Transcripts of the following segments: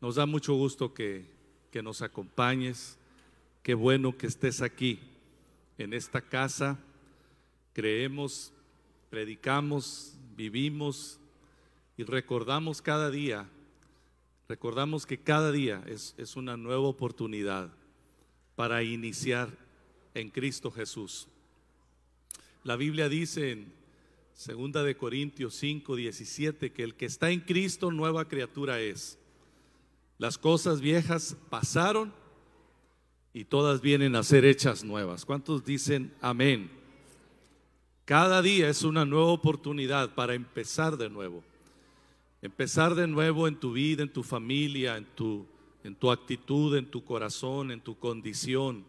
Nos da mucho gusto que, que nos acompañes. Qué bueno que estés aquí en esta casa. Creemos, predicamos, vivimos y recordamos cada día, recordamos que cada día es, es una nueva oportunidad para iniciar en Cristo Jesús. La Biblia dice en Segunda de Corintios 5, 17 que el que está en Cristo nueva criatura es. Las cosas viejas pasaron y todas vienen a ser hechas nuevas. ¿Cuántos dicen amén? Cada día es una nueva oportunidad para empezar de nuevo. Empezar de nuevo en tu vida, en tu familia, en tu, en tu actitud, en tu corazón, en tu condición.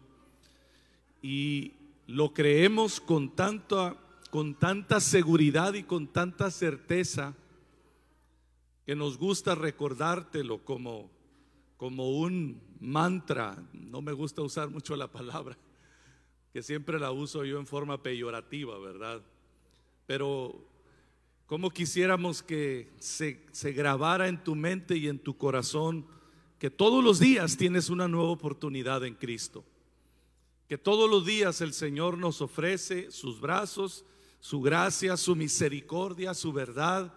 Y lo creemos con tanta, con tanta seguridad y con tanta certeza que nos gusta recordártelo como como un mantra, no me gusta usar mucho la palabra, que siempre la uso yo en forma peyorativa, ¿verdad? Pero como quisiéramos que se, se, grabara en tu mente y en tu corazón que todos los días tienes una nueva oportunidad en Cristo, que todos los días el Señor nos ofrece sus brazos, su gracia, su misericordia, su verdad,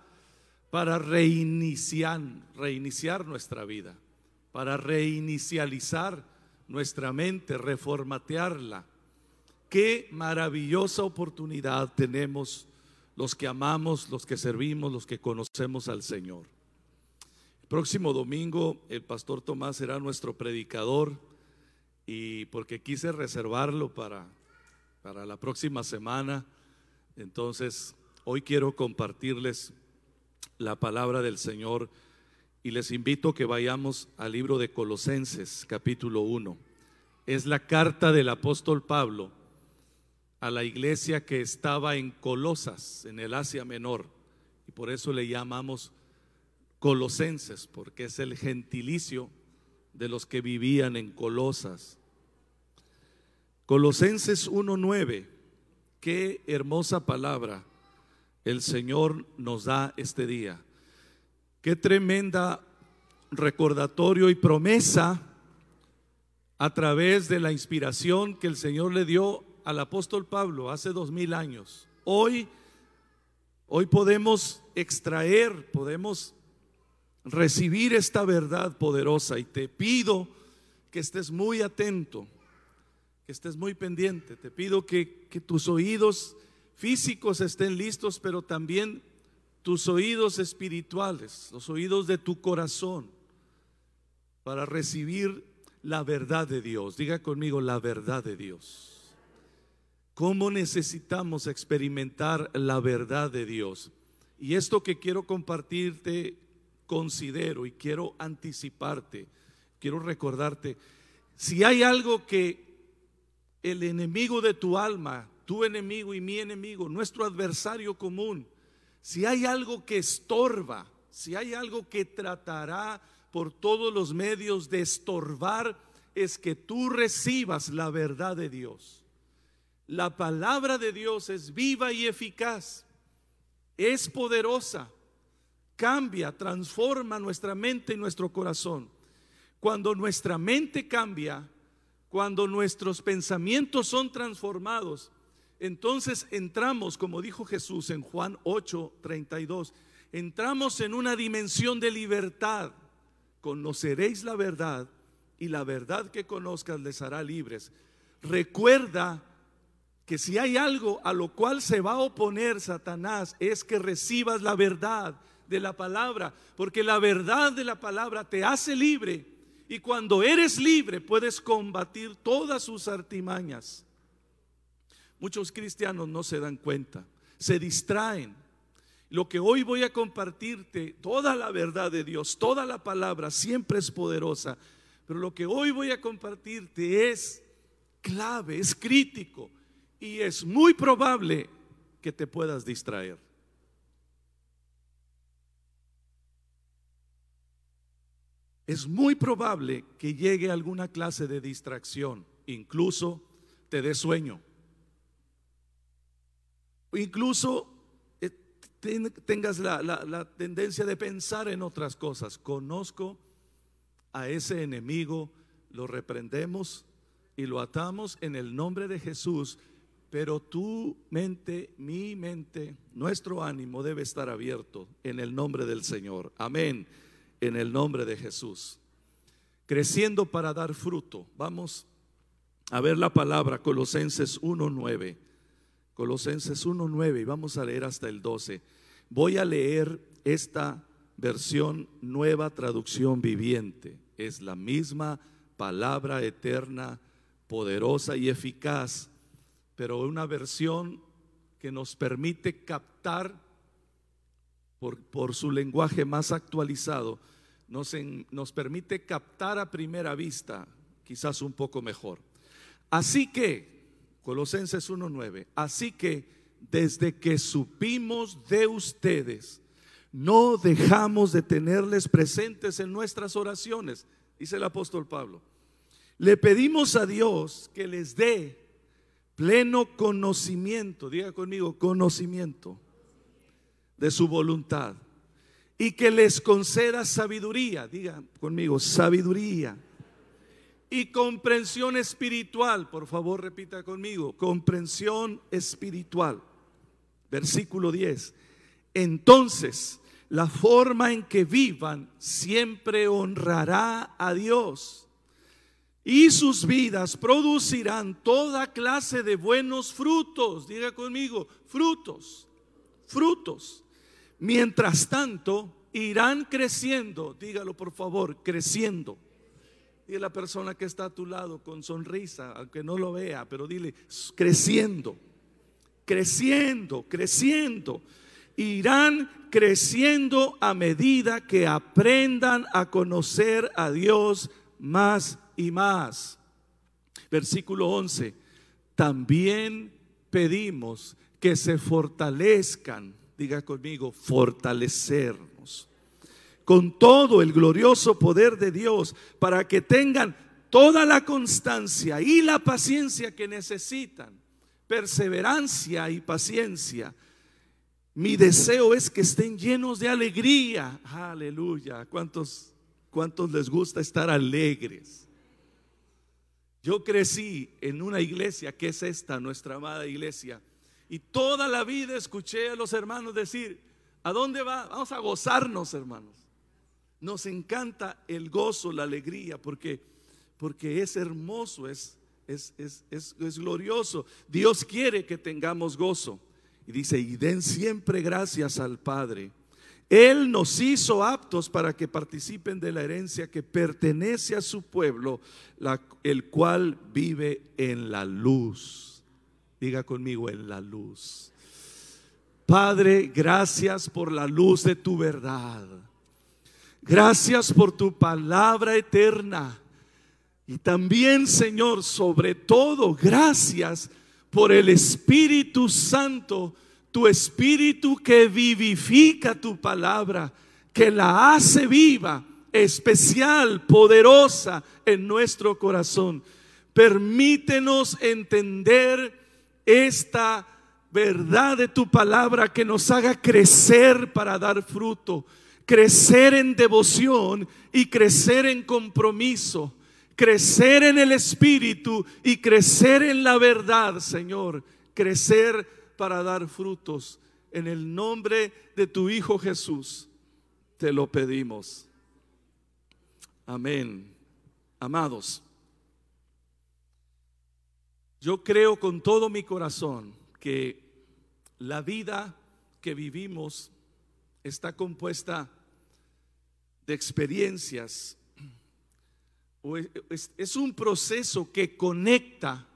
para reiniciar, reiniciar nuestra vida para reinicializar nuestra mente, reformatearla. Qué maravillosa oportunidad tenemos los que amamos, los que servimos, los que conocemos al Señor. El próximo domingo el pastor Tomás será nuestro predicador y porque quise reservarlo para, para la próxima semana, entonces hoy quiero compartirles la palabra del Señor y les invito a que vayamos al libro de Colosenses capítulo 1. Es la carta del apóstol Pablo a la iglesia que estaba en Colosas, en el Asia Menor, y por eso le llamamos Colosenses, porque es el gentilicio de los que vivían en Colosas. Colosenses 1.9, qué hermosa palabra el Señor nos da este día. Qué tremenda recordatorio y promesa a través de la inspiración que el Señor le dio al apóstol Pablo hace dos mil años. Hoy, hoy podemos extraer, podemos recibir esta verdad poderosa y te pido que estés muy atento, que estés muy pendiente. Te pido que, que tus oídos físicos estén listos, pero también tus oídos espirituales, los oídos de tu corazón, para recibir la verdad de Dios. Diga conmigo la verdad de Dios. ¿Cómo necesitamos experimentar la verdad de Dios? Y esto que quiero compartirte, considero y quiero anticiparte, quiero recordarte, si hay algo que el enemigo de tu alma, tu enemigo y mi enemigo, nuestro adversario común, si hay algo que estorba, si hay algo que tratará por todos los medios de estorbar, es que tú recibas la verdad de Dios. La palabra de Dios es viva y eficaz, es poderosa, cambia, transforma nuestra mente y nuestro corazón. Cuando nuestra mente cambia, cuando nuestros pensamientos son transformados, entonces entramos, como dijo Jesús en Juan 8, 32, entramos en una dimensión de libertad. Conoceréis la verdad y la verdad que conozcas les hará libres. Recuerda que si hay algo a lo cual se va a oponer Satanás es que recibas la verdad de la palabra, porque la verdad de la palabra te hace libre y cuando eres libre puedes combatir todas sus artimañas. Muchos cristianos no se dan cuenta, se distraen. Lo que hoy voy a compartirte, toda la verdad de Dios, toda la palabra siempre es poderosa, pero lo que hoy voy a compartirte es clave, es crítico y es muy probable que te puedas distraer. Es muy probable que llegue alguna clase de distracción, incluso te dé sueño incluso tengas la, tendencia de pensar en otras cosas. Conozco a ese enemigo, lo reprendemos y lo atamos en el nombre de Jesús. Pero tu mente, mi mente, nuestro ánimo debe estar abierto en el nombre del Señor. Amén. En el nombre de Jesús. Creciendo para dar fruto. Vamos a ver la palabra Colosenses 1.9. Colosenses 1.9 y vamos a leer hasta el 12. Voy a leer esta versión nueva traducción viviente. Es la misma palabra eterna, poderosa y eficaz, pero una versión que nos permite captar por, su lenguaje más actualizado, nos, nos permite captar a primera vista, quizás un poco mejor. Así que, Colosenses 1.9, así que desde que supimos de ustedes, no dejamos de tenerles presentes en nuestras oraciones, dice el apóstol Pablo. Le pedimos a Dios que les dé pleno conocimiento, diga conmigo, conocimiento de su voluntad y que les conceda sabiduría, diga conmigo, sabiduría y comprensión espiritual, por favor repita conmigo, comprensión espiritual. Versículo 10. Entonces, la forma en que vivan siempre honrará a Dios. Y sus vidas producirán toda clase de buenos frutos. Diga conmigo, frutos, frutos. Mientras tanto, irán creciendo. Dígalo por favor, creciendo. Y la persona que está a tu lado con sonrisa, aunque no lo vea, pero dile, creciendo, creciendo, creciendo irán creciendo a medida que aprendan a conocer a Dios más y más. Versículo 11. También pedimos que se fortalezcan, diga conmigo, fortalecernos, con todo el glorioso poder de Dios, para que tengan toda la constancia y la paciencia que necesitan, perseverancia y paciencia mi deseo es que estén llenos de alegría. Aleluya. ¿Cuántos, cuántos les gusta estar alegres? Yo crecí en una iglesia que es esta, nuestra amada iglesia. Y toda la vida escuché a los hermanos decir, ¿a dónde va? Vamos a gozarnos, hermanos. Nos encanta el gozo, la alegría, porque, porque es hermoso, es, es, es, es glorioso. Dios quiere que tengamos gozo. Y dice, y den siempre gracias al Padre. Él nos hizo aptos para que participen de la herencia que pertenece a su pueblo, el cual vive en la luz. Diga conmigo, en la luz. Padre, gracias por la luz de tu verdad. Gracias por tu palabra eterna. Y también, Señor, sobre todo, gracias por el Espíritu Santo, tu Espíritu que vivifica tu palabra, que la hace viva, especial, poderosa en nuestro corazón. Permítenos entender esta verdad de tu palabra que nos haga crecer para dar fruto, crecer en devoción y crecer en compromiso crecer en el Espíritu y crecer en la verdad, Señor. Crecer para dar frutos. En el nombre de tu Hijo Jesús, te lo pedimos. Amén. Amados, yo creo con todo mi corazón que la vida que vivimos está compuesta de experiencias es, un proceso que conecta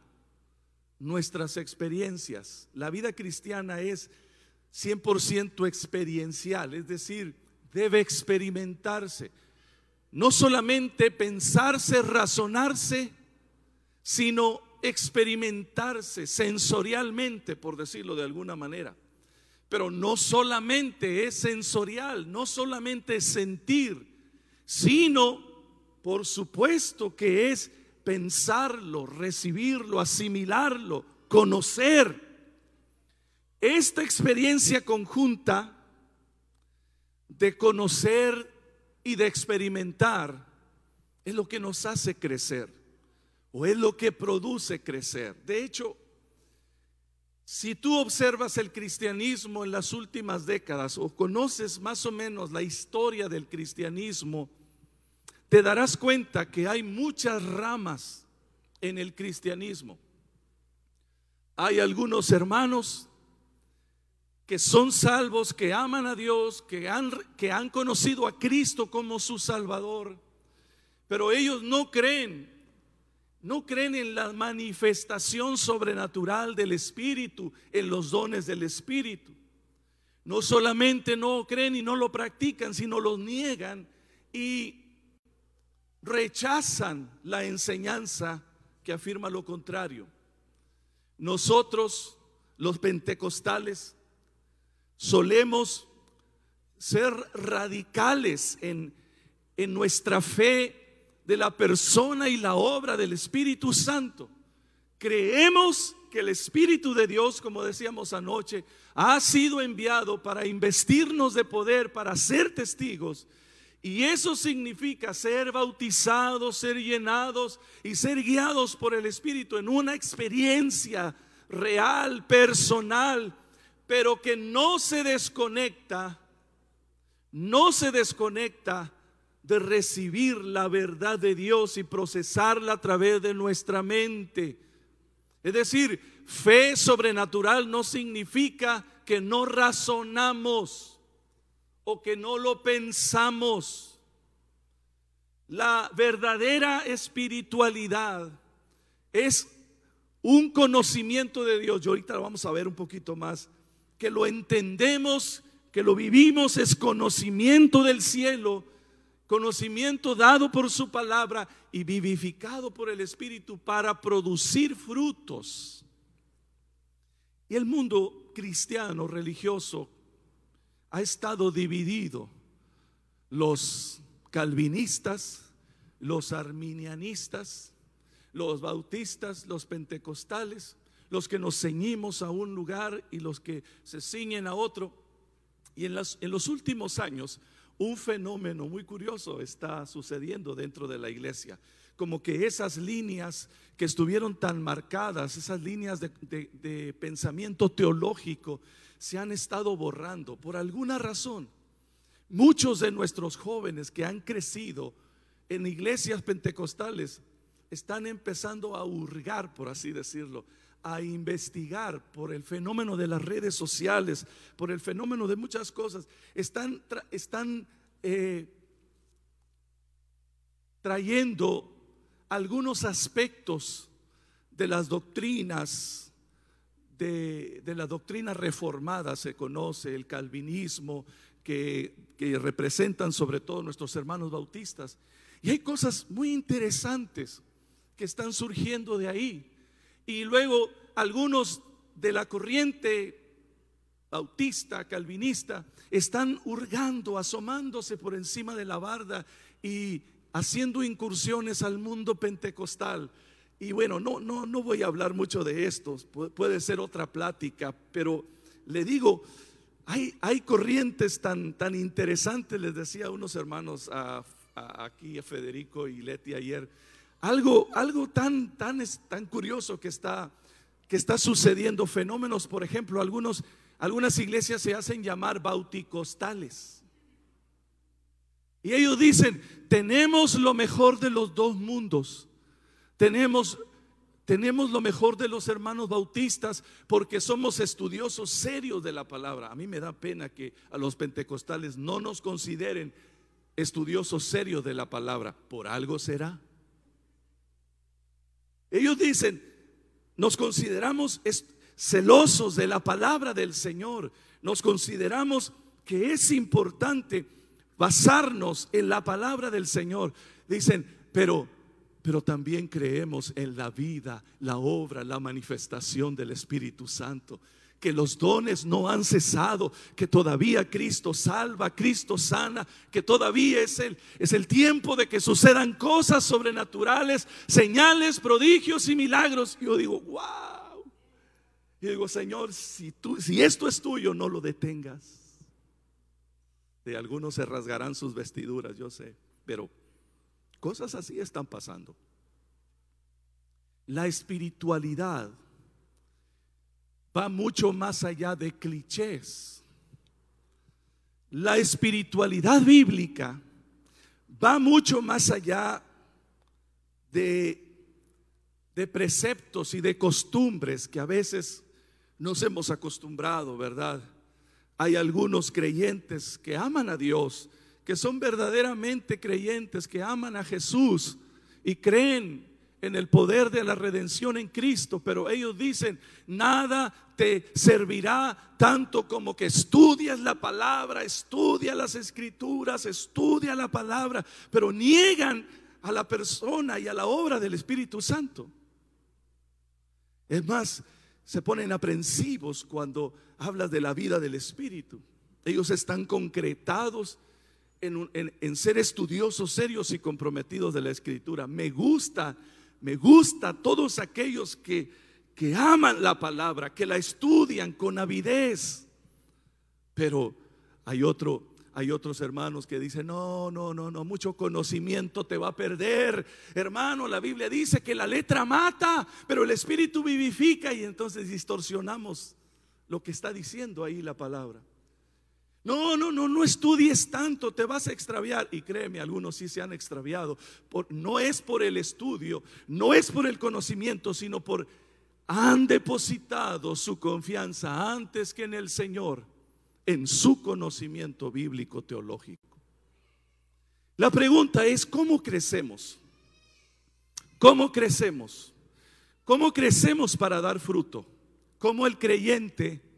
nuestras experiencias. La vida cristiana es 100% experiencial, es decir, debe experimentarse. No solamente pensarse, razonarse, sino experimentarse sensorialmente, por decirlo de alguna manera. Pero no solamente es sensorial, no solamente es sentir, sino por supuesto que es pensarlo, recibirlo, asimilarlo, conocer. Esta experiencia conjunta de conocer y de experimentar es lo que nos hace crecer o es lo que produce crecer. De hecho, si tú observas el cristianismo en las últimas décadas o conoces más o menos la historia del cristianismo, te darás cuenta que hay muchas ramas en el cristianismo. Hay algunos hermanos que son salvos, que aman a Dios, que han, que han conocido a Cristo como su Salvador, pero ellos no creen, no creen en la manifestación sobrenatural del Espíritu, en los dones del Espíritu. No solamente no creen y no lo practican, sino lo niegan y rechazan la enseñanza que afirma lo contrario. Nosotros, los pentecostales, solemos ser radicales en, en nuestra fe de la persona y la obra del Espíritu Santo. Creemos que el Espíritu de Dios, como decíamos anoche, ha sido enviado para investirnos de poder, para ser testigos y eso significa ser bautizados, ser llenados y ser guiados por el Espíritu en una experiencia real, personal, pero que no se desconecta, no se desconecta de recibir la verdad de Dios y procesarla a través de nuestra mente. Es decir, fe sobrenatural no significa que no razonamos o que no lo pensamos. La verdadera espiritualidad es un conocimiento de Dios. Y ahorita lo vamos a ver un poquito más. Que lo entendemos, que lo vivimos, es conocimiento del cielo, conocimiento dado por su palabra y vivificado por el Espíritu para producir frutos. Y el mundo cristiano, religioso, ha estado dividido. Los calvinistas, los arminianistas, los bautistas, los pentecostales, los que nos ceñimos a un lugar y los que se ciñen a otro. Y en, en los últimos años, un fenómeno muy curioso está sucediendo dentro de la iglesia. Como que esas líneas que estuvieron tan marcadas, esas líneas de, de pensamiento teológico, se han estado borrando por alguna razón. Muchos de nuestros jóvenes que han crecido en iglesias pentecostales están empezando a hurgar, por así decirlo, a investigar por el fenómeno de las redes sociales, por el fenómeno de muchas cosas. Están, están eh, trayendo algunos aspectos de las doctrinas de, la doctrina reformada se conoce, el calvinismo, que, que representan sobre todo nuestros hermanos bautistas. Y hay cosas muy interesantes que están surgiendo de ahí. Y luego algunos de la corriente bautista, calvinista, están hurgando, asomándose por encima de la barda y haciendo incursiones al mundo pentecostal. Y bueno, no, no, no voy a hablar mucho de esto, puede ser otra plática, pero le digo, hay, hay corrientes tan, tan interesantes, les decía a unos hermanos aquí a Federico y Leti ayer, algo, algo tan, tan, tan curioso que está, que está sucediendo, fenómenos, por ejemplo, algunos, algunas iglesias se hacen llamar bauticostales. Y ellos dicen, tenemos lo mejor de los dos mundos tenemos, tenemos lo mejor de los hermanos bautistas porque somos estudiosos serios de la palabra. A mí me da pena que a los pentecostales no nos consideren estudiosos serios de la palabra. Por algo será. Ellos dicen, nos consideramos celosos de la palabra del Señor. Nos consideramos que es importante basarnos en la palabra del Señor. Dicen, pero pero también creemos en la vida, la obra, la manifestación del Espíritu Santo. Que los dones no han cesado, que todavía Cristo salva, Cristo sana, que todavía es el, es el tiempo de que sucedan cosas sobrenaturales, señales, prodigios y milagros. Yo digo, wow. Y digo, Señor, si, tú, si esto es tuyo, no lo detengas. De algunos se rasgarán sus vestiduras, yo sé, pero Cosas así están pasando. La espiritualidad va mucho más allá de clichés. La espiritualidad bíblica va mucho más allá de, de preceptos y de costumbres que a veces nos hemos acostumbrado, ¿verdad? Hay algunos creyentes que aman a Dios, que son verdaderamente creyentes, que aman a Jesús y creen en el poder de la redención en Cristo, pero ellos dicen, nada te servirá tanto como que estudias la palabra, estudia las escrituras, estudia la palabra, pero niegan a la persona y a la obra del Espíritu Santo. Es más, se ponen aprensivos cuando hablas de la vida del Espíritu. Ellos están concretados en, ser estudiosos, serios y comprometidos de la Escritura. Me gusta, me gusta todos aquellos que, que aman la palabra, que la estudian con avidez. Pero hay otro, hay otros hermanos que dicen, no, no, no, no, mucho conocimiento te va a perder. Hermano, la Biblia dice que la letra mata, pero el Espíritu vivifica y entonces distorsionamos lo que está diciendo ahí la palabra. No, no, no, no estudies tanto, te vas a extraviar. Y créeme, algunos sí se han extraviado. no es por el estudio, no es por el conocimiento, sino por han depositado su confianza antes que en el Señor, en su conocimiento bíblico teológico. La pregunta es, ¿cómo crecemos? ¿Cómo crecemos? ¿Cómo crecemos para dar fruto? ¿Cómo el creyente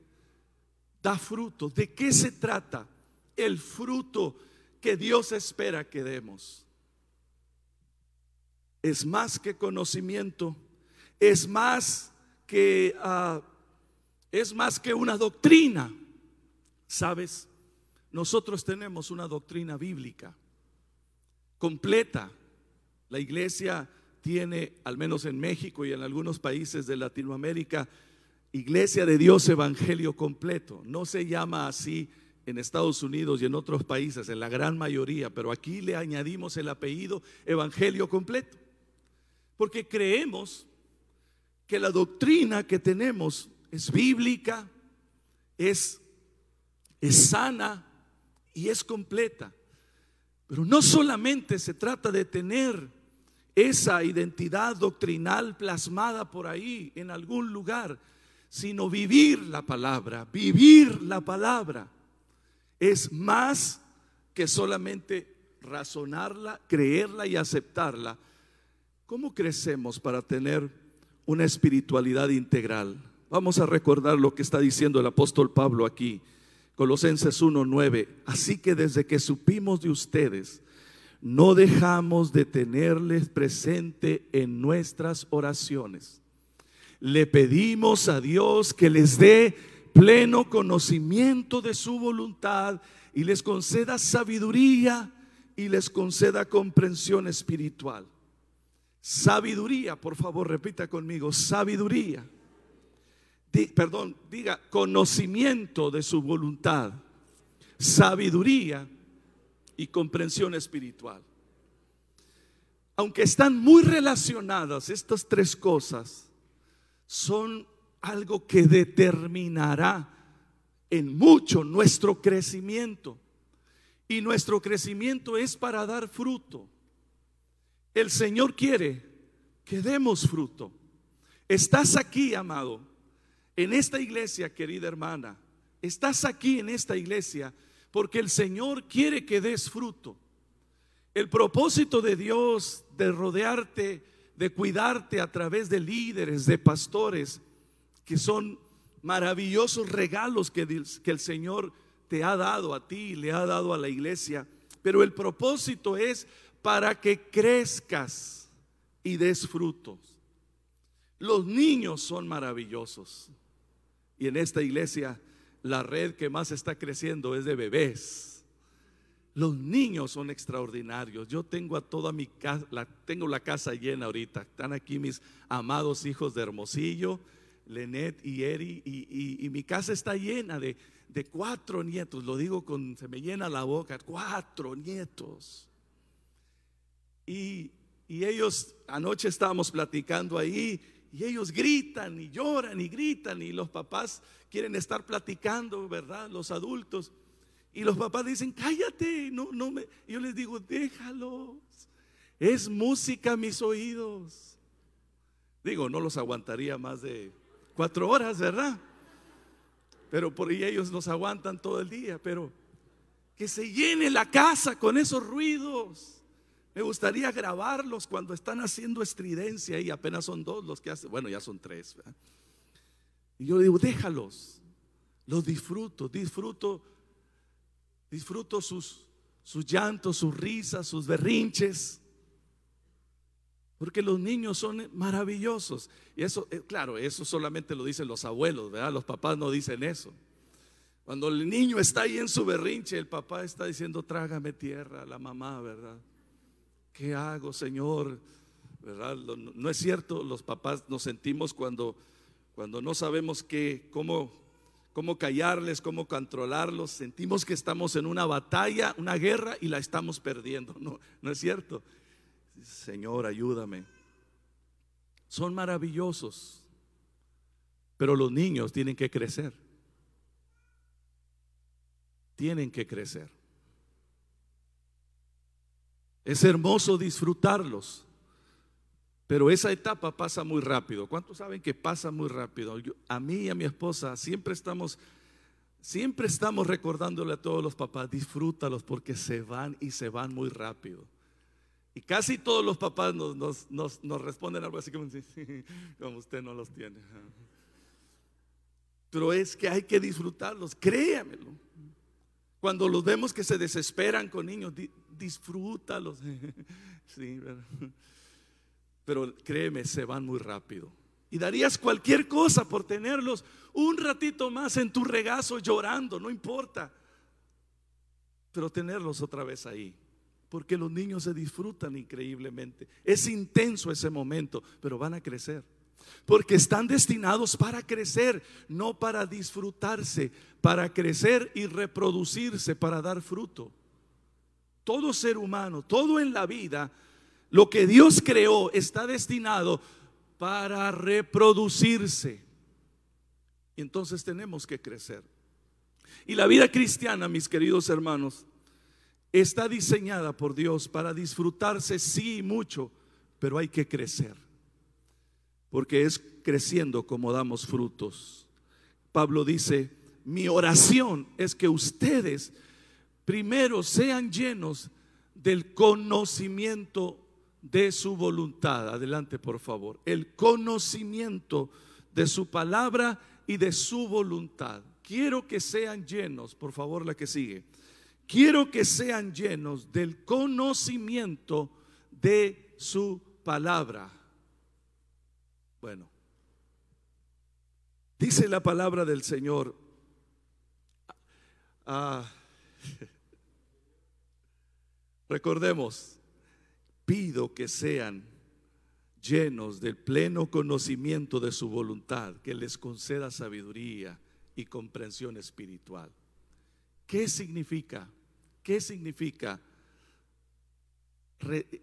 da fruto. ¿De qué se trata el fruto que Dios espera que demos? Es más que conocimiento, es más que uh, es más que una doctrina. ¿Sabes? Nosotros tenemos una doctrina bíblica completa. La iglesia tiene, al menos en México y en algunos países de Latinoamérica, Iglesia de Dios Evangelio completo. No se llama así en Estados Unidos y en otros países, en la gran mayoría, pero aquí le añadimos el apellido Evangelio completo. Porque creemos que la doctrina que tenemos es bíblica, es, es sana y es completa. Pero no solamente se trata de tener esa identidad doctrinal plasmada por ahí en algún lugar, sino vivir la palabra. Vivir la palabra es más que solamente razonarla, creerla y aceptarla. ¿Cómo crecemos para tener una espiritualidad integral? Vamos a recordar lo que está diciendo el apóstol Pablo aquí, Colosenses 1:9. Así que desde que supimos de ustedes, no dejamos de tenerles presente en nuestras oraciones le pedimos a Dios que les dé pleno conocimiento de su voluntad y les conceda sabiduría y les conceda comprensión espiritual. Sabiduría, por favor, repita conmigo, sabiduría. perdón, diga conocimiento de su voluntad, sabiduría y comprensión espiritual. Aunque están muy relacionadas estas tres cosas, son algo que determinará en mucho nuestro crecimiento. Y nuestro crecimiento es para dar fruto. El Señor quiere que demos fruto. Estás aquí, amado, en esta iglesia, querida hermana. Estás aquí en esta iglesia porque el Señor quiere que des fruto. El propósito de Dios de rodearte de cuidarte a través de líderes, de pastores, que son maravillosos regalos que, el Señor te ha dado a ti, le ha dado a la iglesia. Pero el propósito es para que crezcas y des frutos. Los niños son maravillosos. Y en esta iglesia la red que más está creciendo es de bebés. Los niños son extraordinarios. Yo tengo a toda mi casa, la, tengo la casa llena ahorita. Están aquí mis amados hijos de Hermosillo, Lenet y Eri, y, mi casa está llena de, de, cuatro nietos. Lo digo con, se me llena la boca, cuatro nietos. Y, y ellos, anoche estábamos platicando ahí, y ellos gritan y lloran y gritan, y los papás quieren estar platicando, ¿verdad? Los adultos. Y los papás dicen, cállate, no, no me. Yo les digo, déjalos. Es música a mis oídos. Digo, no los aguantaría más de cuatro horas, ¿verdad? Pero por ahí ellos los aguantan todo el día, pero que se llene la casa con esos ruidos. Me gustaría grabarlos cuando están haciendo estridencia y apenas son dos los que hacen, bueno, ya son tres. Y yo digo, déjalos, los disfruto, disfruto Disfruto sus, sus llantos, sus risas, sus berrinches. Porque los niños son maravillosos. Y eso, eh, claro, eso solamente lo dicen los abuelos, ¿verdad? Los papás no dicen eso. Cuando el niño está ahí en su berrinche, el papá está diciendo, trágame tierra, la mamá, ¿verdad? ¿Qué hago, Señor? ¿Verdad? No es cierto, los papás nos sentimos cuando, cuando no sabemos qué, cómo cómo callarles, cómo controlarlos. Sentimos que estamos en una batalla, una guerra y la estamos perdiendo. No, no es cierto. Señor, ayúdame. Son maravillosos, pero los niños tienen que crecer. Tienen que crecer. Es hermoso disfrutarlos. Pero esa etapa pasa muy rápido. ¿Cuántos saben que pasa muy rápido? a mí y a mi esposa siempre estamos, siempre estamos recordándole a todos los papás, disfrútalos porque se van y se van muy rápido. Y casi todos los papás nos, nos, responden algo así como, como usted no los tiene. Pero es que hay que disfrutarlos, créamelo. Cuando los vemos que se desesperan con niños, disfrútalos. Sí, ¿verdad? Pero créeme, se van muy rápido. Y darías cualquier cosa por tenerlos un ratito más en tu regazo llorando, no importa. Pero tenerlos otra vez ahí. Porque los niños se disfrutan increíblemente. Es intenso ese momento, pero van a crecer. Porque están destinados para crecer, no para disfrutarse, para crecer y reproducirse, para dar fruto. Todo ser humano, todo en la vida lo que Dios creó está destinado para reproducirse. Entonces tenemos que crecer. Y la vida cristiana, mis queridos hermanos, está diseñada por Dios para disfrutarse, sí, mucho, pero hay que crecer. Porque es creciendo como damos frutos. Pablo dice, mi oración es que ustedes primero sean llenos del conocimiento de su voluntad. Adelante, por favor. El conocimiento de su palabra y de su voluntad. Quiero que sean llenos, por favor, la que sigue. Quiero que sean llenos del conocimiento de su palabra. Bueno, dice la palabra del Señor. Ah, recordemos, pido que sean llenos del pleno conocimiento de su voluntad, que les conceda sabiduría y comprensión espiritual. ¿Qué significa? ¿Qué significa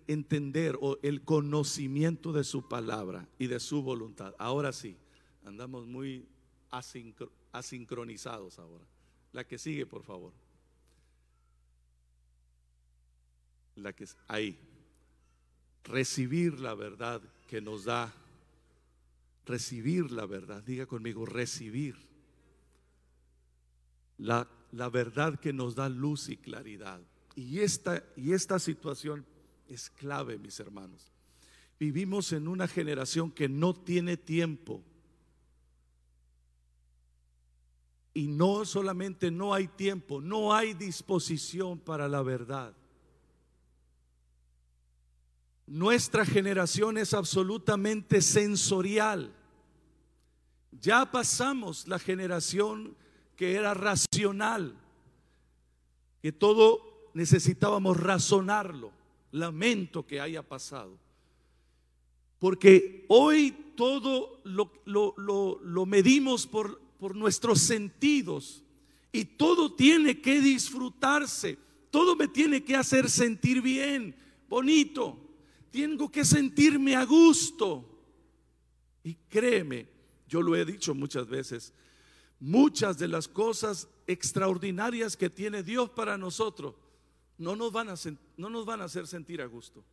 entender o el conocimiento de su palabra y de su voluntad? Ahora sí, andamos muy asincronizados ahora. La que sigue, por favor. La que ahí recibir la verdad que nos da, recibir la verdad, diga conmigo, recibir la, la verdad que nos da luz y claridad. Y esta, y esta situación es clave, mis hermanos. Vivimos en una generación que no tiene tiempo. Y no solamente no hay tiempo, no hay disposición para la verdad. Nuestra generación es absolutamente sensorial. Ya pasamos la generación que era racional, que todo necesitábamos razonarlo. Lamento que haya pasado. Porque hoy todo lo, lo, medimos por, por nuestros sentidos y todo tiene que disfrutarse, todo me tiene que hacer sentir bien, bonito. Tengo que sentirme a gusto. Y créeme, yo lo he dicho muchas veces, muchas de las cosas extraordinarias que tiene Dios para nosotros no nos van a, no nos van a hacer sentir a gusto.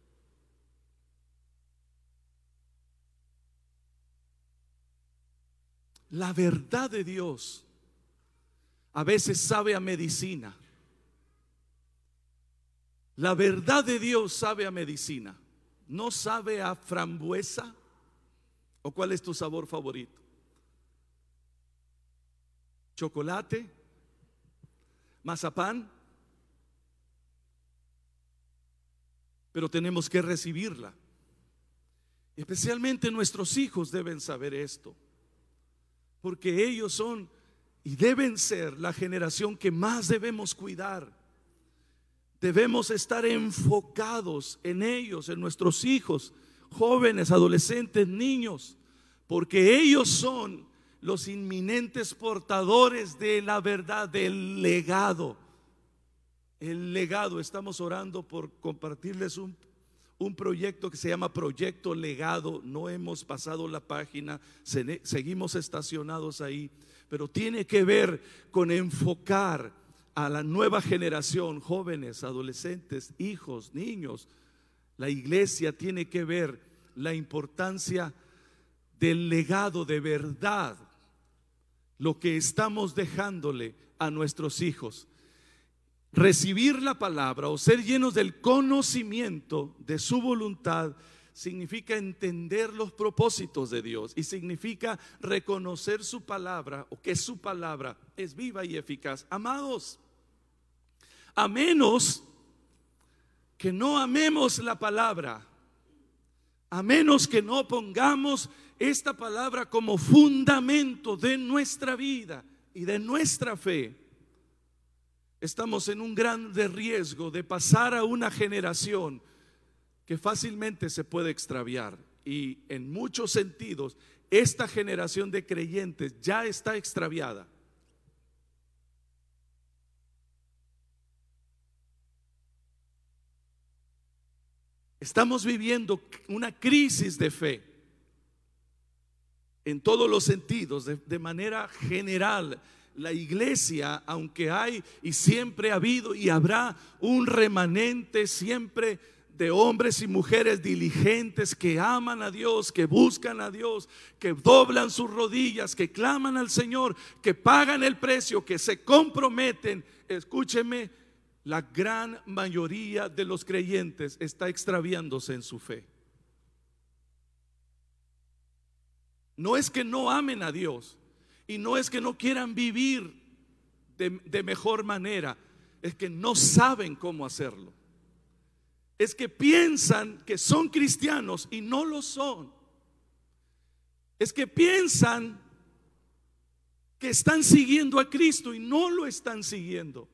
La verdad de Dios a veces sabe a medicina. La verdad de Dios sabe a medicina. No sabe a frambuesa. ¿O cuál es tu sabor favorito? ¿Chocolate? ¿Mazapán? Pero tenemos que recibirla. Especialmente nuestros hijos deben saber esto porque ellos son y deben ser la generación que más debemos cuidar. Debemos estar enfocados en ellos, en nuestros hijos, jóvenes, adolescentes, niños, porque ellos son los inminentes portadores de la verdad, del legado. El legado, estamos orando por compartirles un un proyecto que se llama Proyecto Legado. No hemos pasado la página, seguimos estacionados ahí, pero tiene que ver con enfocar a la nueva generación, jóvenes, adolescentes, hijos, niños. La iglesia tiene que ver la importancia del legado de verdad, lo que estamos dejándole a nuestros hijos recibir la palabra o ser llenos del conocimiento de su voluntad significa entender los propósitos de Dios y significa reconocer su palabra o que su palabra es viva y eficaz. Amados, a menos que no amemos la palabra, a menos que no pongamos esta palabra como fundamento de nuestra vida y de nuestra fe, estamos en un gran riesgo de pasar a una generación que fácilmente se puede extraviar. Y en muchos sentidos, esta generación de creyentes ya está extraviada. Estamos viviendo una crisis de fe en todos los sentidos, de, de manera general la iglesia, aunque hay y siempre ha habido y habrá un remanente siempre de hombres y mujeres diligentes que aman a Dios, que buscan a Dios, que doblan sus rodillas, que claman al Señor, que pagan el precio, que se comprometen. Escúcheme, la gran mayoría de los creyentes está extraviándose en su fe. No es que no amen a Dios, y no es que no quieran vivir de, mejor manera, es que no saben cómo hacerlo. Es que piensan que son cristianos y no lo son. Es que piensan que están siguiendo a Cristo y no lo están siguiendo.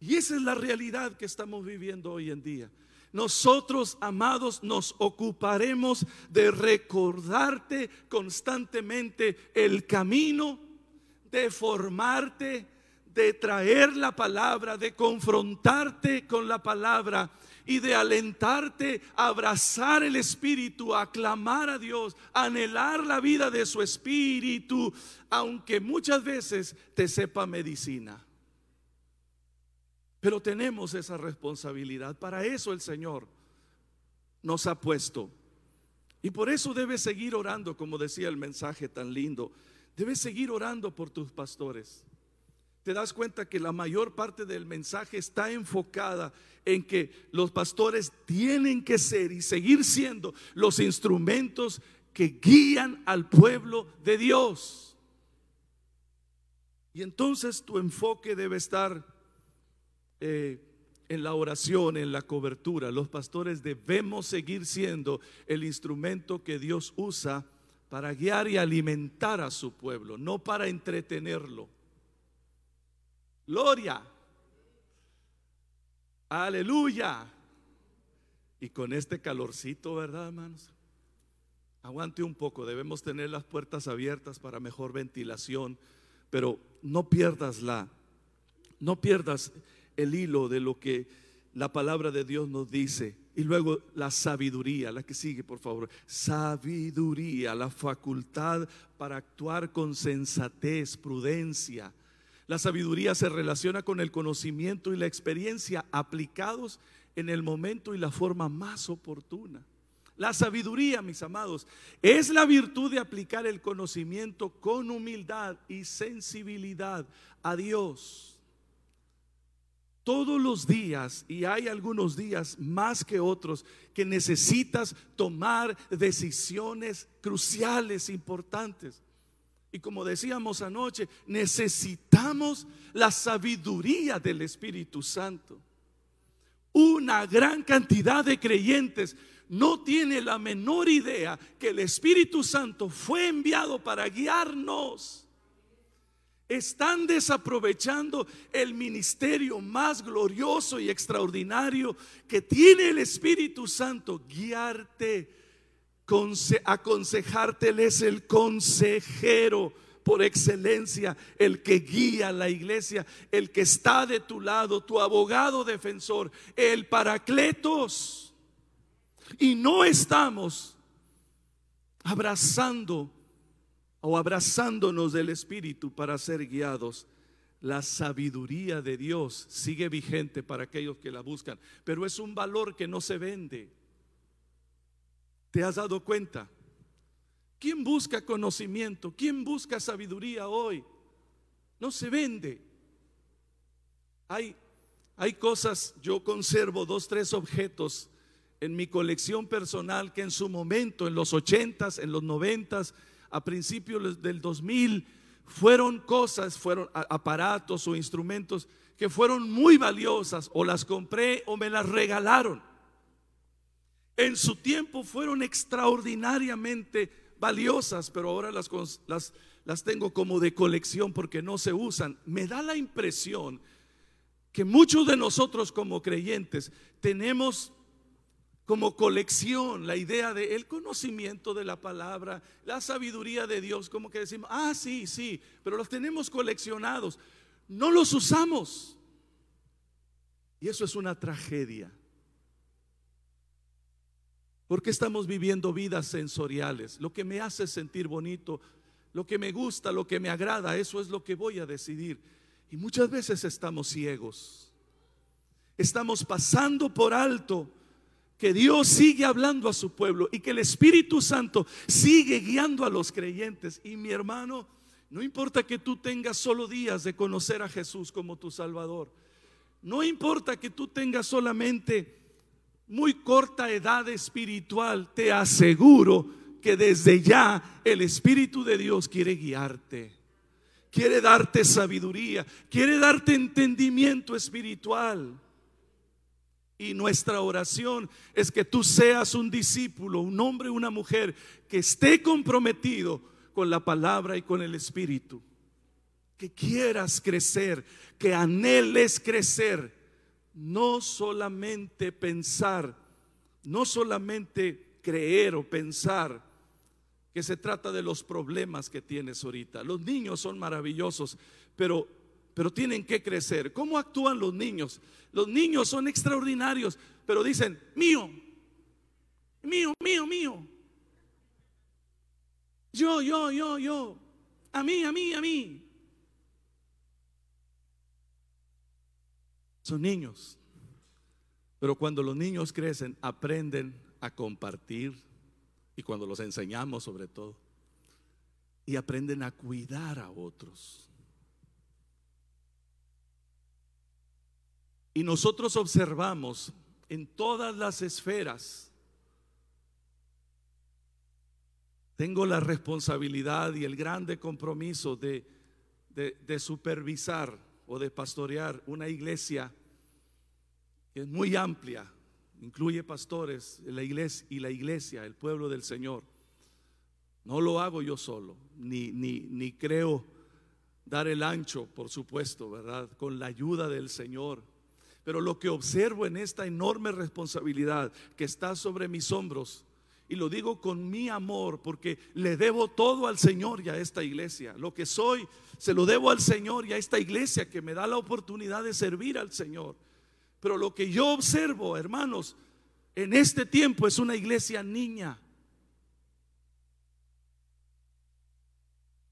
Y esa es la realidad que estamos viviendo hoy en día. Nosotros, amados, nos ocuparemos de recordarte constantemente el camino, de formarte, de traer la palabra, de confrontarte con la palabra y de alentarte a abrazar el Espíritu, a clamar a Dios, a anhelar la vida de su Espíritu, aunque muchas veces te sepa medicina. Pero tenemos esa responsabilidad. Para eso el Señor nos ha puesto. Y por eso debes seguir orando, como decía el mensaje tan lindo. Debes seguir orando por tus pastores. Te das cuenta que la mayor parte del mensaje está enfocada en que los pastores tienen que ser y seguir siendo los instrumentos que guían al pueblo de Dios. Y entonces tu enfoque debe estar eh, en la oración, en la cobertura. Los pastores debemos seguir siendo el instrumento que Dios usa para guiar y alimentar a su pueblo, no para entretenerlo. Gloria. Aleluya. Y con este calorcito, ¿verdad, hermanos? Aguante un poco, debemos tener las puertas abiertas para mejor ventilación, pero no pierdas la, no pierdas el hilo de lo que la palabra de Dios nos dice. Y luego la sabiduría, la que sigue, por favor. Sabiduría, la facultad para actuar con sensatez, prudencia. La sabiduría se relaciona con el conocimiento y la experiencia aplicados en el momento y la forma más oportuna. La sabiduría, mis amados, es la virtud de aplicar el conocimiento con humildad y sensibilidad a Dios. Todos los días, y hay algunos días más que otros, que necesitas tomar decisiones cruciales, importantes. Y como decíamos anoche, necesitamos la sabiduría del Espíritu Santo. Una gran cantidad de creyentes no tiene la menor idea que el Espíritu Santo fue enviado para guiarnos. Están desaprovechando el ministerio más glorioso y extraordinario que tiene el Espíritu Santo, guiarte, aconsejarte, Él es el consejero por excelencia, el que guía la iglesia, el que está de tu lado, tu abogado defensor, el paracletos. Y no estamos abrazando o abrazándonos del Espíritu para ser guiados. La sabiduría de Dios sigue vigente para aquellos que la buscan, pero es un valor que no se vende. ¿Te has dado cuenta? ¿Quién busca conocimiento? ¿Quién busca sabiduría hoy? No se vende. Hay, hay cosas, yo conservo dos, tres objetos en mi colección personal que en su momento, en los ochentas, en los noventas, a principios del 2000, fueron cosas, fueron aparatos o instrumentos que fueron muy valiosas o las compré o me las regalaron. En su tiempo fueron extraordinariamente valiosas, pero ahora las, las, las tengo como de colección porque no se usan. Me da la impresión que muchos de nosotros como creyentes tenemos como colección la idea de conocimiento de la palabra, la sabiduría de Dios, como que decimos, ah, sí, sí, pero los tenemos coleccionados, no los usamos. Y eso es una tragedia. Porque estamos viviendo vidas sensoriales. Lo que me hace sentir bonito, lo que me gusta, lo que me agrada, eso es lo que voy a decidir. Y muchas veces estamos ciegos. Estamos pasando por alto que Dios sigue hablando a su pueblo y que el Espíritu Santo sigue guiando a los creyentes. Y mi hermano, no importa que tú tengas solo días de conocer a Jesús como tu Salvador. No importa que tú tengas solamente muy corta edad espiritual. Te aseguro que desde ya el Espíritu de Dios quiere guiarte. Quiere darte sabiduría. Quiere darte entendimiento espiritual. Y nuestra oración es que tú seas un discípulo, un hombre, una mujer que esté comprometido con la palabra y con el Espíritu. Que quieras crecer, que anheles crecer, no solamente pensar, no solamente creer o pensar que se trata de los problemas que tienes ahorita. Los niños son maravillosos, pero pero tienen que crecer. ¿Cómo actúan los niños? Los niños son extraordinarios, pero dicen, mío, mío, mío, mío. Yo, yo, yo, yo. A mí, a mí, a mí. Son niños. Pero cuando los niños crecen, aprenden a compartir y cuando los enseñamos sobre todo, y aprenden a cuidar a otros. Y nosotros observamos en todas las esferas, tengo la responsabilidad y el grande compromiso de, supervisar o de pastorear una iglesia que es muy amplia, incluye pastores, la iglesia y la iglesia, el pueblo del Señor. No lo hago yo solo, ni, ni creo dar el ancho, por supuesto, ¿verdad? Con la ayuda del Señor. Pero lo que observo en esta enorme responsabilidad que está sobre mis hombros, y lo digo con mi amor, porque le debo todo al Señor y a esta iglesia. Lo que soy, se lo debo al Señor y a esta iglesia que me da la oportunidad de servir al Señor. Pero lo que yo observo, hermanos, en este tiempo es una iglesia niña.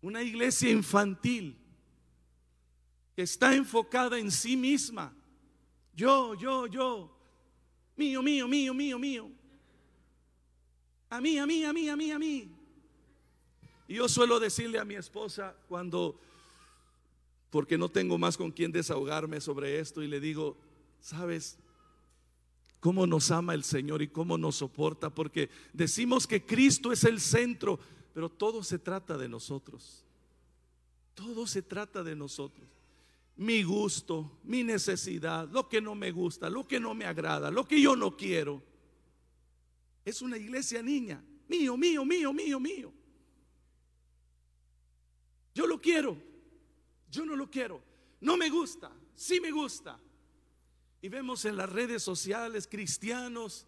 Una iglesia infantil que está enfocada en sí misma. Yo, yo, yo. Mío, mío, mío, mío, mío. A mí, a mí, a mí, a mí, a mí. Y yo suelo decirle a mi esposa cuando, porque no tengo más con quien desahogarme sobre esto, y le digo, ¿sabes? cómo nos ama el Señor y cómo nos soporta, porque decimos que Cristo es el centro, pero todo se trata de nosotros. Todo se trata de nosotros. Mi gusto, mi necesidad, lo que no me gusta, lo que no me agrada, lo que yo no quiero. Es una iglesia niña. Mío, mío, mío, mío, mío. Yo lo quiero. Yo no lo quiero. No me gusta. Sí me gusta. Y vemos en las redes sociales cristianos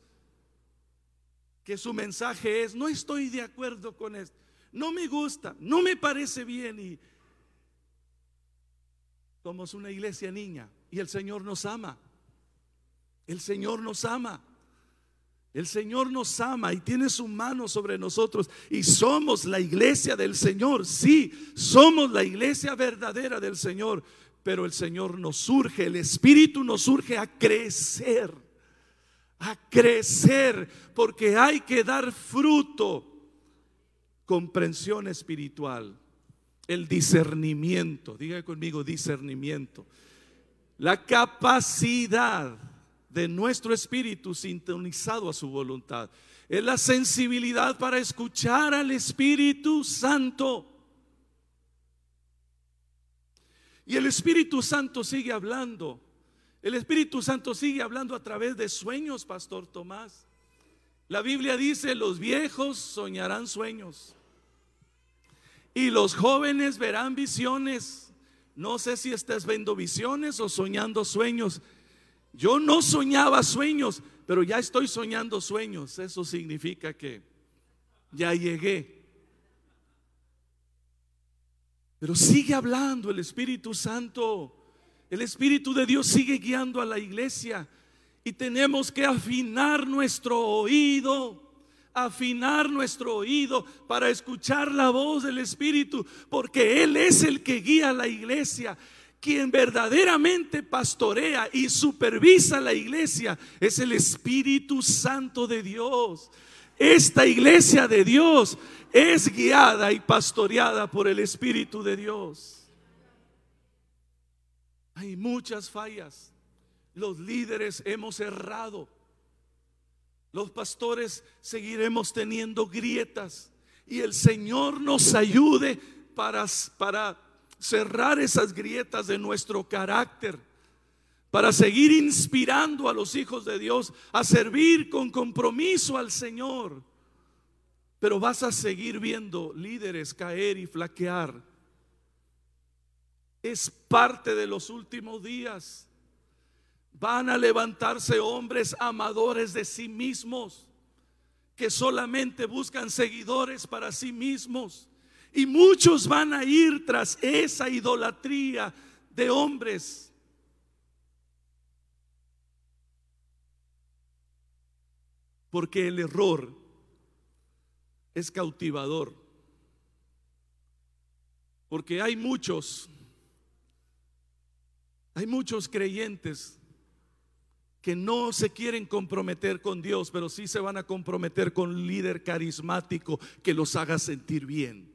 que su mensaje es, no estoy de acuerdo con esto, no me gusta, no me parece bien y somos una iglesia niña y el Señor nos ama. El Señor nos ama. El Señor nos ama y tiene su mano sobre nosotros y somos la iglesia del Señor. Sí, somos la iglesia verdadera del Señor pero el Señor nos surge, el Espíritu nos surge a crecer, a crecer, porque hay que dar fruto, comprensión espiritual, el discernimiento, diga conmigo discernimiento, la capacidad de nuestro espíritu sintonizado a su voluntad, es la sensibilidad para escuchar al Espíritu Santo. Y el Espíritu Santo sigue hablando. El Espíritu Santo sigue hablando a través de sueños, Pastor Tomás. La Biblia dice, los viejos soñarán sueños y los jóvenes verán visiones. No sé si estás viendo visiones o soñando sueños. Yo no soñaba sueños, pero ya estoy soñando sueños. Eso significa que ya llegué. Pero sigue hablando el Espíritu Santo. El Espíritu de Dios sigue guiando a la iglesia. Y tenemos que afinar nuestro oído afinar nuestro oído para escuchar la voz del Espíritu, porque Él es el que guía a la iglesia. Quien verdaderamente pastorea y supervisa la iglesia es el Espíritu Santo de Dios. Esta iglesia de Dios es guiada y pastoreada por el Espíritu de Dios. Hay muchas fallas. Los líderes hemos errado. Los pastores seguiremos teniendo grietas. Y el Señor nos ayude para, para cerrar esas grietas de nuestro carácter. Para seguir inspirando a los hijos de Dios a servir con compromiso al Señor pero vas a seguir viendo líderes caer y flaquear. Es parte de los últimos días. Van a levantarse hombres amadores de sí mismos, que solamente buscan seguidores para sí mismos. Y muchos van a ir tras esa idolatría de hombres. Porque el error es cautivador. Porque hay muchos, hay muchos creyentes que no se quieren comprometer con Dios, pero sí se van a comprometer con un líder carismático que los haga sentir bien.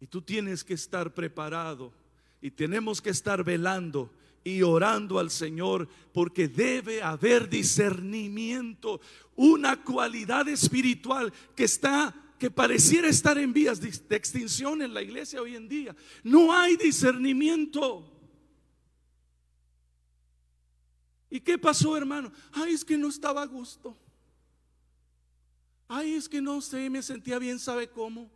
Y tú tienes que estar preparado y tenemos que estar velando y orando al Señor porque debe haber discernimiento, una cualidad espiritual que está que pareciera estar en vías de extinción en la iglesia hoy en día. No hay discernimiento. ¿Y qué pasó, hermano? Ay, es que no estaba a gusto. Ay, es que no sé, me sentía bien, ¿sabe cómo?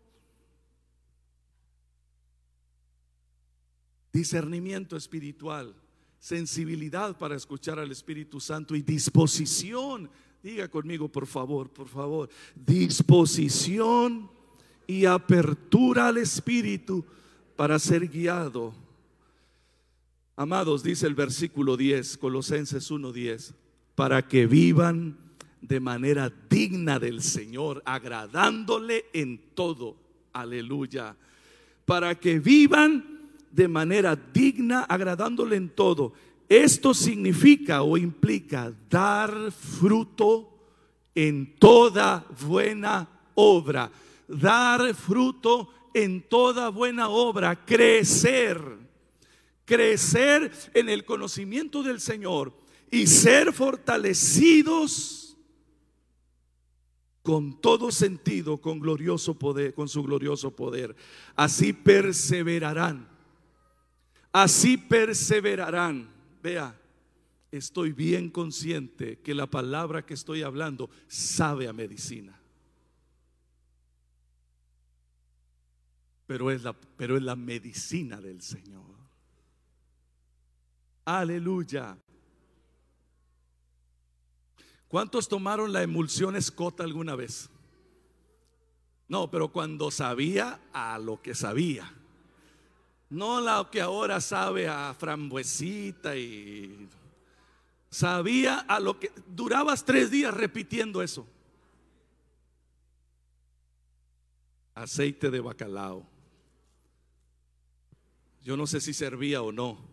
Discernimiento espiritual sensibilidad para escuchar al Espíritu Santo y disposición. Diga conmigo, por favor, por favor. Disposición y apertura al Espíritu para ser guiado Amados, dice el versículo 10, Colosenses 1:10, para que vivan de manera digna del Señor, agradándole en todo. Aleluya. Para que vivan de manera digna, agradándole en todo. Esto significa o implica dar fruto en toda buena obra. Dar fruto en toda buena obra. Crecer. Crecer en el conocimiento del Señor y ser fortalecidos con todo sentido, con glorioso poder, con su glorioso poder. Así perseverarán. Así perseverarán. Vea, estoy bien consciente que la palabra que estoy hablando sabe a medicina. Pero es la, pero es la medicina del Señor. Aleluya. ¿Cuántos tomaron la emulsión escota alguna vez? No, pero cuando sabía a lo que sabía. No la que ahora sabe a frambuesita y sabía a lo que durabas tres días repitiendo eso. Aceite de bacalao. Yo no sé si servía o no.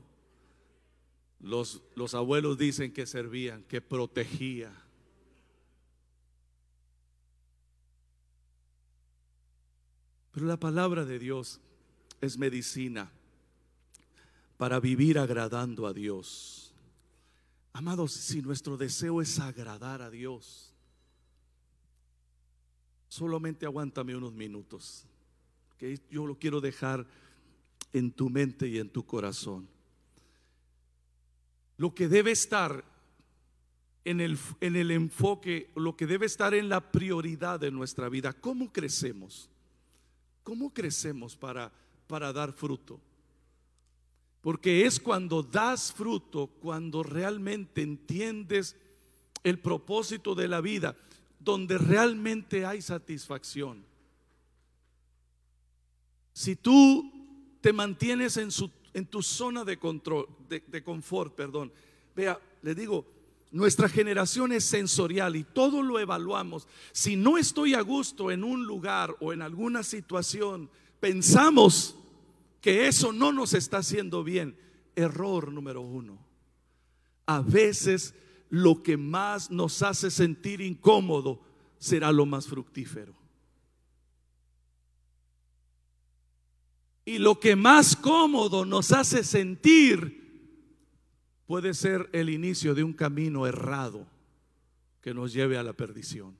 Los, los abuelos dicen que servían, que protegía. Pero la palabra de Dios es medicina para vivir agradando a Dios. Amados, si nuestro deseo es agradar a Dios, solamente aguántame unos minutos, que yo lo quiero dejar en tu mente y en tu corazón. Lo que debe estar en el, en el enfoque, lo que debe estar en la prioridad de nuestra vida, ¿cómo crecemos? ¿Cómo crecemos para, para dar fruto? Porque es cuando das fruto, cuando realmente entiendes el propósito de la vida, donde realmente hay satisfacción. Si tú te mantienes en, su, en tu zona de control, de, de confort, perdón, vea, le digo, nuestra generación es sensorial y todo lo evaluamos. Si no estoy a gusto en un lugar o en alguna situación, pensamos que eso no nos está haciendo bien. Error número uno. A veces lo que más nos hace sentir incómodo será lo más fructífero. Y lo que más cómodo nos hace sentir puede ser el inicio de un camino errado que nos lleve a la perdición.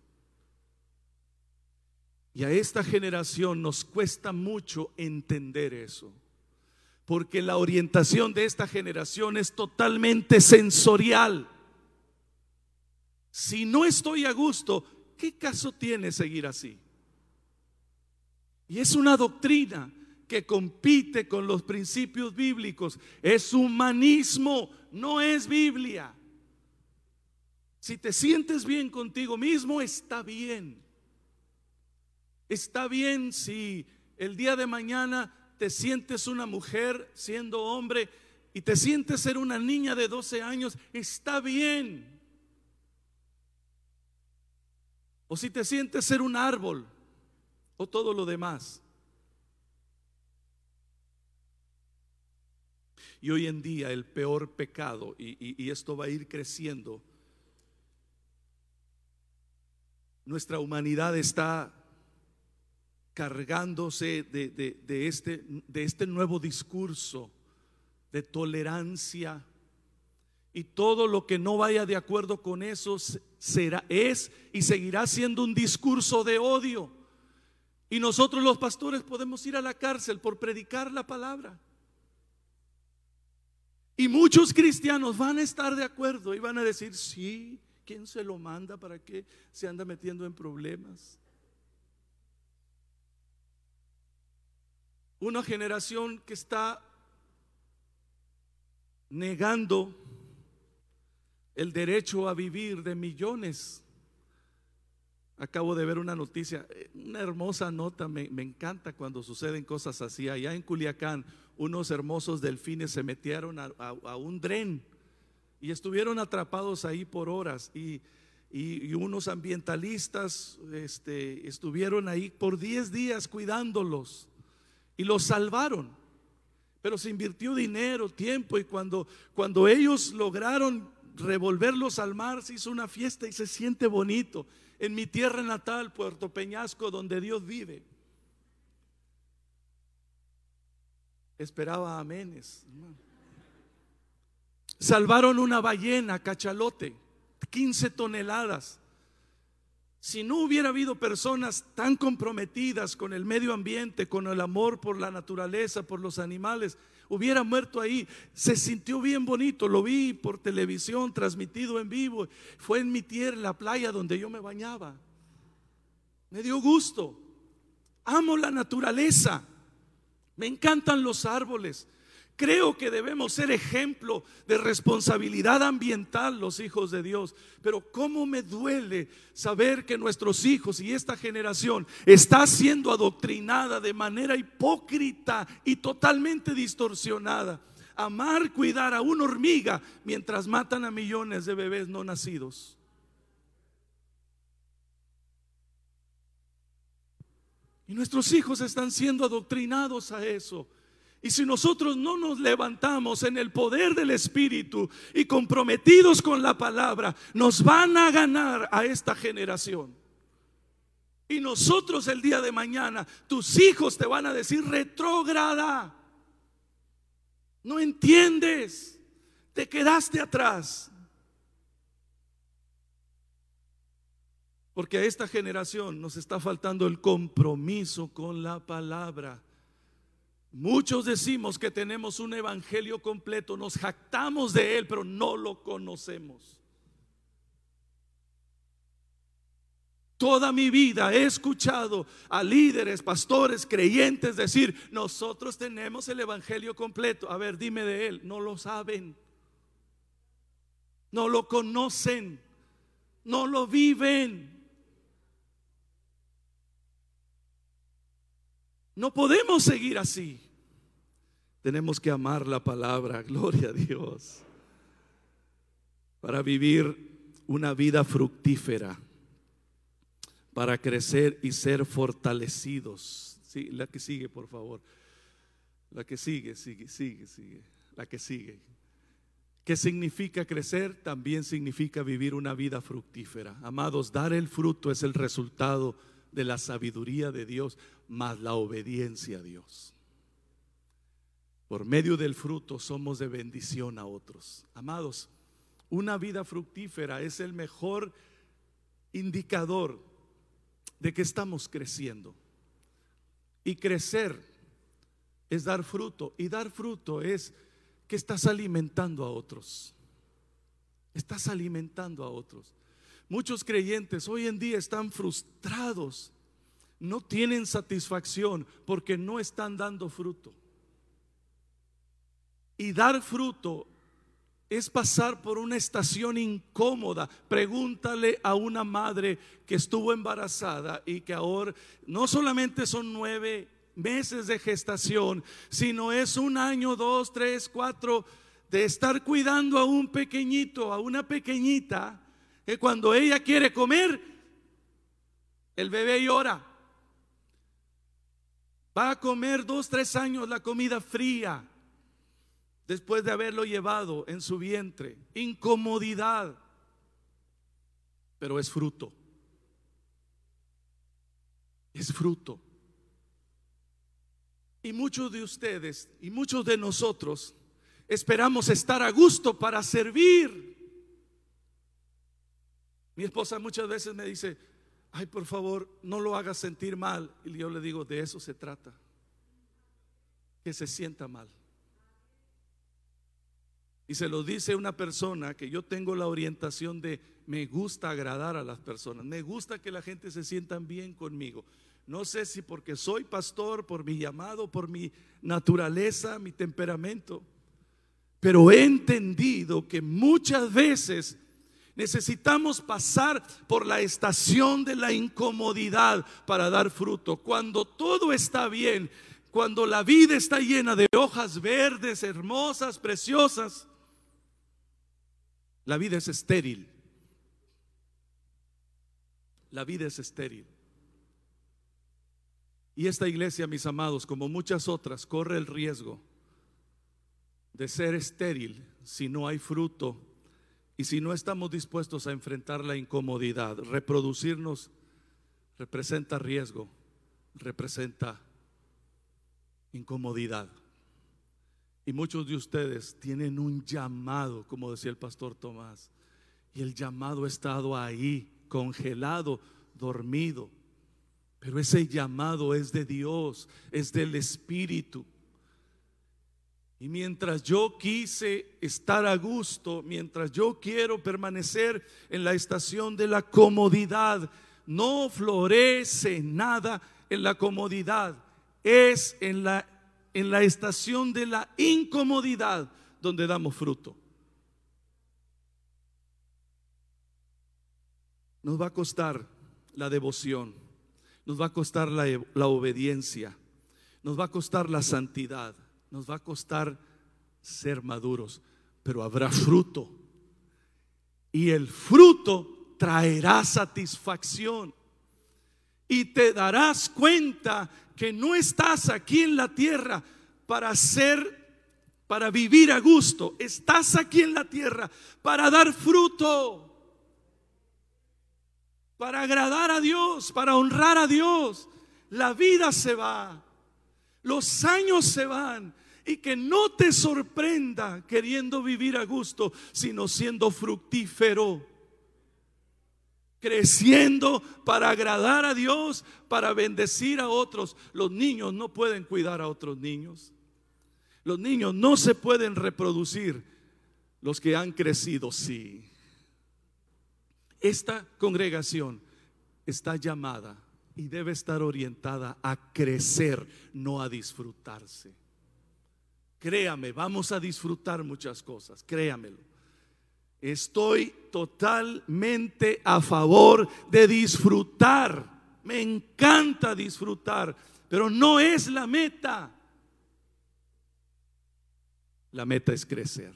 Y a esta generación nos cuesta mucho entender eso, porque la orientación de esta generación es totalmente sensorial. Si no estoy a gusto, ¿qué caso tiene seguir así? Y es una doctrina que compite con los principios bíblicos. Es humanismo, no es Biblia. Si te sientes bien contigo mismo, está bien. Está bien si el día de mañana te sientes una mujer siendo hombre y te sientes ser una niña de 12 años, está bien. O si te sientes ser un árbol o todo lo demás. Y hoy en día el peor pecado, y, esto va a ir creciendo, nuestra humanidad está cargándose de, este, de este nuevo discurso de tolerancia y todo lo que no vaya de acuerdo con eso será es y seguirá siendo un discurso de odio. Y nosotros los pastores podemos ir a la cárcel por predicar la palabra. Y muchos cristianos van a estar de acuerdo y van a decir, sí, ¿quién se lo manda? ¿Para qué se anda metiendo en problemas? Una generación que está negando el derecho a vivir de millones. Acabo de ver una noticia, una hermosa nota, me, me, encanta cuando suceden cosas así. Allá en Culiacán, unos hermosos delfines se metieron a, un dren y estuvieron atrapados ahí por horas y, unos ambientalistas este, estuvieron ahí por 10 días cuidándolos y los salvaron. Pero se invirtió dinero, tiempo y cuando, cuando ellos lograron revolverlos al mar se hizo una fiesta y se siente bonito. En mi tierra natal, Puerto Peñasco, donde Dios vive. Esperaba amenes. Salvaron una ballena, cachalote, 15 toneladas. Si no hubiera habido personas tan comprometidas con el medio ambiente, con el amor por la naturaleza, por los animales, hubiera muerto ahí. Se sintió bien bonito, lo vi por televisión, transmitido en vivo. Fue en mi tierra, la playa donde yo me bañaba. Me dio gusto. Amo la naturaleza. Me encantan los árboles. Creo que debemos ser ejemplo de responsabilidad ambiental los hijos de Dios. Pero cómo me duele saber que nuestros hijos y esta generación está siendo adoctrinada de manera hipócrita y totalmente distorsionada. Amar, cuidar a una hormiga mientras matan a millones de bebés no nacidos. Y nuestros hijos están siendo adoctrinados a eso. Y si nosotros no nos levantamos en el poder del Espíritu y comprometidos con la palabra, nos van a ganar a esta generación. Y nosotros el día de mañana, tus hijos te van a decir retrógrada. No entiendes, te quedaste atrás. Porque a esta generación nos está faltando el compromiso con la palabra. Muchos decimos que tenemos un evangelio completo, nos jactamos de él, pero no lo conocemos. Toda mi vida he escuchado a líderes, pastores, creyentes decir, nosotros tenemos el Evangelio completo. A ver, dime de él. No lo saben. No lo conocen. No lo viven. No podemos seguir así. Tenemos que amar la palabra, gloria a Dios, para vivir una vida fructífera, para crecer y ser fortalecidos. Sí, la que sigue, por favor. La que sigue, sigue, sigue, sigue. La que sigue. ¿Qué significa crecer? También significa vivir una vida fructífera. Amados, dar el fruto es el resultado de la sabiduría de Dios, más la obediencia a Dios. Por medio del fruto somos de bendición a otros. Amados, una vida fructífera es el mejor indicador de que estamos creciendo. Y crecer es dar fruto. Y dar fruto es que estás alimentando a otros. Estás alimentando a otros. Muchos creyentes hoy en día están frustrados, no tienen satisfacción porque no están dando fruto. Y dar fruto es pasar por una estación incómoda. Pregúntale a una madre que estuvo embarazada y que ahora no solamente son nueve meses de gestación, sino es un año, dos, tres, cuatro de estar cuidando a un pequeñito, a una pequeñita que cuando ella quiere comer, el bebé llora. Va a comer dos, tres años la comida fría después de haberlo llevado en su vientre. Incomodidad, pero es fruto. Es fruto. Y muchos de ustedes y muchos de nosotros esperamos estar a gusto para servir. Mi esposa muchas veces me dice, ay, por favor, no lo hagas sentir mal. Y yo le digo, de eso se trata. Que se sienta mal. Y se lo dice una persona que yo tengo la orientación de me gusta agradar a las personas, me gusta que la gente se sienta bien conmigo. No sé si porque soy pastor, por mi llamado, por mi naturaleza, mi temperamento, pero he entendido que muchas veces Necesitamos pasar por la estación de la incomodidad para dar fruto. Cuando todo está bien, cuando la vida está llena de hojas verdes, hermosas, preciosas, la vida es estéril. La vida es estéril. Y esta iglesia, mis amados, como muchas otras, corre el riesgo de ser estéril si no hay fruto y si no estamos dispuestos a enfrentar la incomodidad. Reproducirnos representa riesgo, representa incomodidad. Y muchos de ustedes tienen un llamado, como decía el pastor Tomás, y el llamado ha estado ahí, congelado, dormido. Pero ese llamado es de Dios, es del Espíritu. Y mientras yo quise estar a gusto, mientras yo quiero permanecer en la estación de la comodidad, no florece nada en la comodidad. Es en la, en la estación de la incomodidad donde damos fruto. Nos va a costar la devoción, nos va a costar la, la obediencia, nos va a costar la santidad nos va a costar ser maduros, pero habrá fruto. Y el fruto traerá satisfacción. Y te darás cuenta que no estás aquí en la tierra para ser, para vivir a gusto. Estás aquí en la tierra para dar fruto. Para agradar a Dios, para honrar a Dios. La vida se va. Los años se van y que no te sorprenda queriendo vivir a gusto, sino siendo fructífero, creciendo para agradar a Dios, para bendecir a otros. Los niños no pueden cuidar a otros niños. Los niños no se pueden reproducir. Los que han crecido, sí. Esta congregación está llamada y debe estar orientada a crecer, no a disfrutarse. Créame, vamos a disfrutar muchas cosas, créamelo. Estoy totalmente a favor de disfrutar. Me encanta disfrutar, pero no es la meta. La meta es crecer.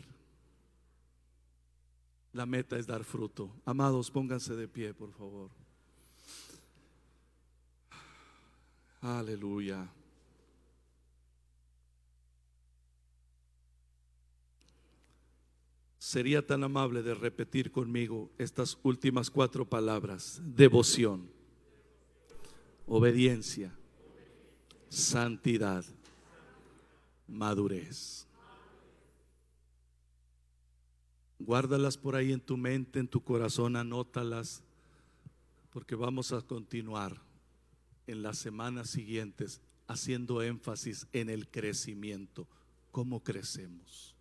La meta es dar fruto. Amados, pónganse de pie, por favor. Aleluya. sería tan amable de repetir conmigo estas últimas cuatro palabras. Devoción, obediencia, santidad, madurez. Guárdalas por ahí en tu mente, en tu corazón, anótalas, porque vamos a continuar en las semanas siguientes haciendo énfasis en el crecimiento, cómo crecemos.